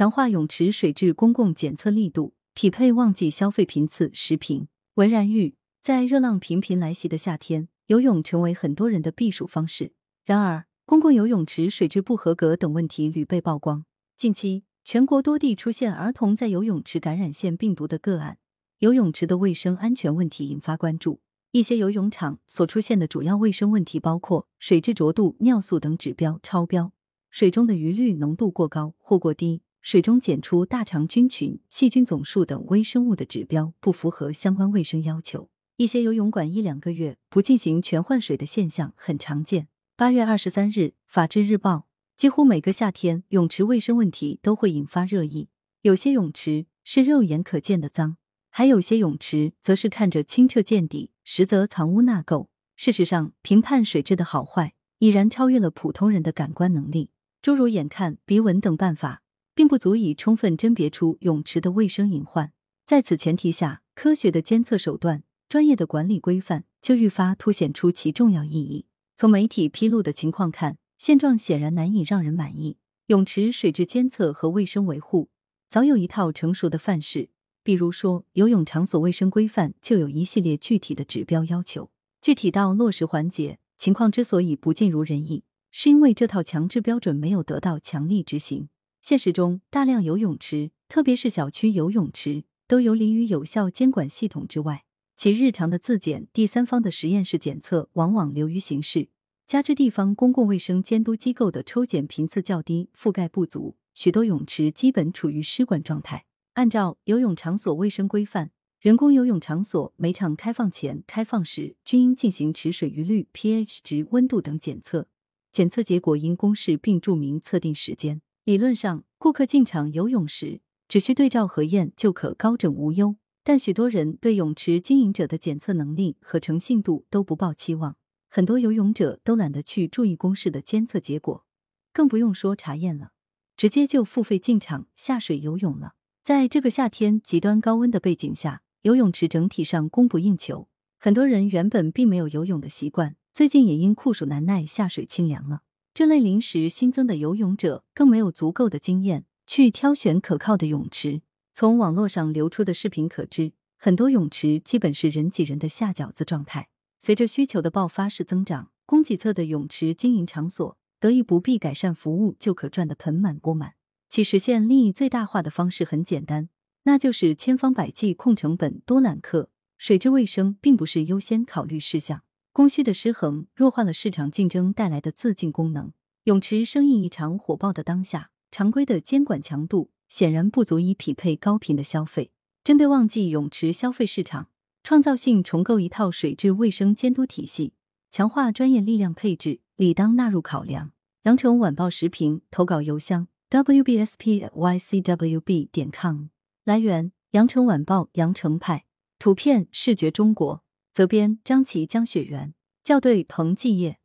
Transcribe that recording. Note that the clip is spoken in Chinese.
强化泳池水质公共检测力度，匹配旺季消费频次。时评：文然玉。在热浪频频来袭的夏天，游泳成为很多人的避暑方式。然而，公共游泳池水质不合格等问题屡被曝光。近期，全国多地出现儿童在游泳池感染腺病毒的个案，游泳池的卫生安全问题引发关注。一些游泳场所出现的主要卫生问题包括水质浊度、尿素等指标超标，水中的余氯浓度过高或过低，水中检出大肠菌群、细菌总数等微生物的指标不符合相关卫生要求。一些游泳馆一两个月不进行全换水的现象很常见。八月二十三日，《法制日报》几乎每个夏天泳池卫生问题都会引发热议。有些泳池是肉眼可见的脏。还有些泳池则是看着清澈见底，实则藏污纳垢。事实上，评判水质的好坏已然超越了普通人的感官能力。诸如眼看、鼻闻等办法，并不足以充分甄别出泳池的卫生隐患。在此前提下，科学的监测手段、专业的管理规范就愈发凸显出其重要意义。从媒体披露的情况看，现状显然难以让人满意。泳池水质监测和卫生维护早有一套成熟的范式。比如说，游泳场所卫生规范就有一系列具体的指标要求。具体到落实环节，情况之所以不尽如人意，是因为这套强制标准没有得到强力执行。现实中，大量游泳池，特别是小区游泳池，都游离于有效监管系统之外，其日常的自检、第三方的实验室检测往往流于形式，加之地方公共卫生监督机构的抽检频次较低、覆盖不足，许多泳池基本处于失管状态。按照游泳场所卫生规范，人工游泳场所每场开放前、开放时均应进行池水余氯、pH 值、温度等检测，检测结果应公示并注明测定时间。理论上，顾客进场游泳时只需对照核验就可高枕无忧。但许多人对泳池经营者的检测能力和诚信度都不抱期望，很多游泳者都懒得去注意公示的监测结果，更不用说查验了，直接就付费进场下水游泳了。在这个夏天极端高温的背景下，游泳池整体上供不应求。很多人原本并没有游泳的习惯，最近也因酷暑难耐下水清凉了。这类临时新增的游泳者更没有足够的经验去挑选可靠的泳池。从网络上流出的视频可知，很多泳池基本是人挤人的下饺子状态。随着需求的爆发式增长，供给侧的泳池经营场所得以不必改善服务就可赚得盆满钵满。其实现利益最大化的方式很简单，那就是千方百计控成本、多揽客。水质卫生并不是优先考虑事项，供需的失衡弱化了市场竞争带来的自净功能。泳池生意异常火爆的当下，常规的监管强度显然不足以匹配高频的消费。针对旺季泳池消费市场，创造性重构一套水质卫生监督体系，强化专业力量配置，理当纳入考量。羊城晚报时评投稿邮箱。wbspycwb 点 com 来源：羊城晚报羊城派图片：视觉中国责编：张琪江雪源校对：彭继业。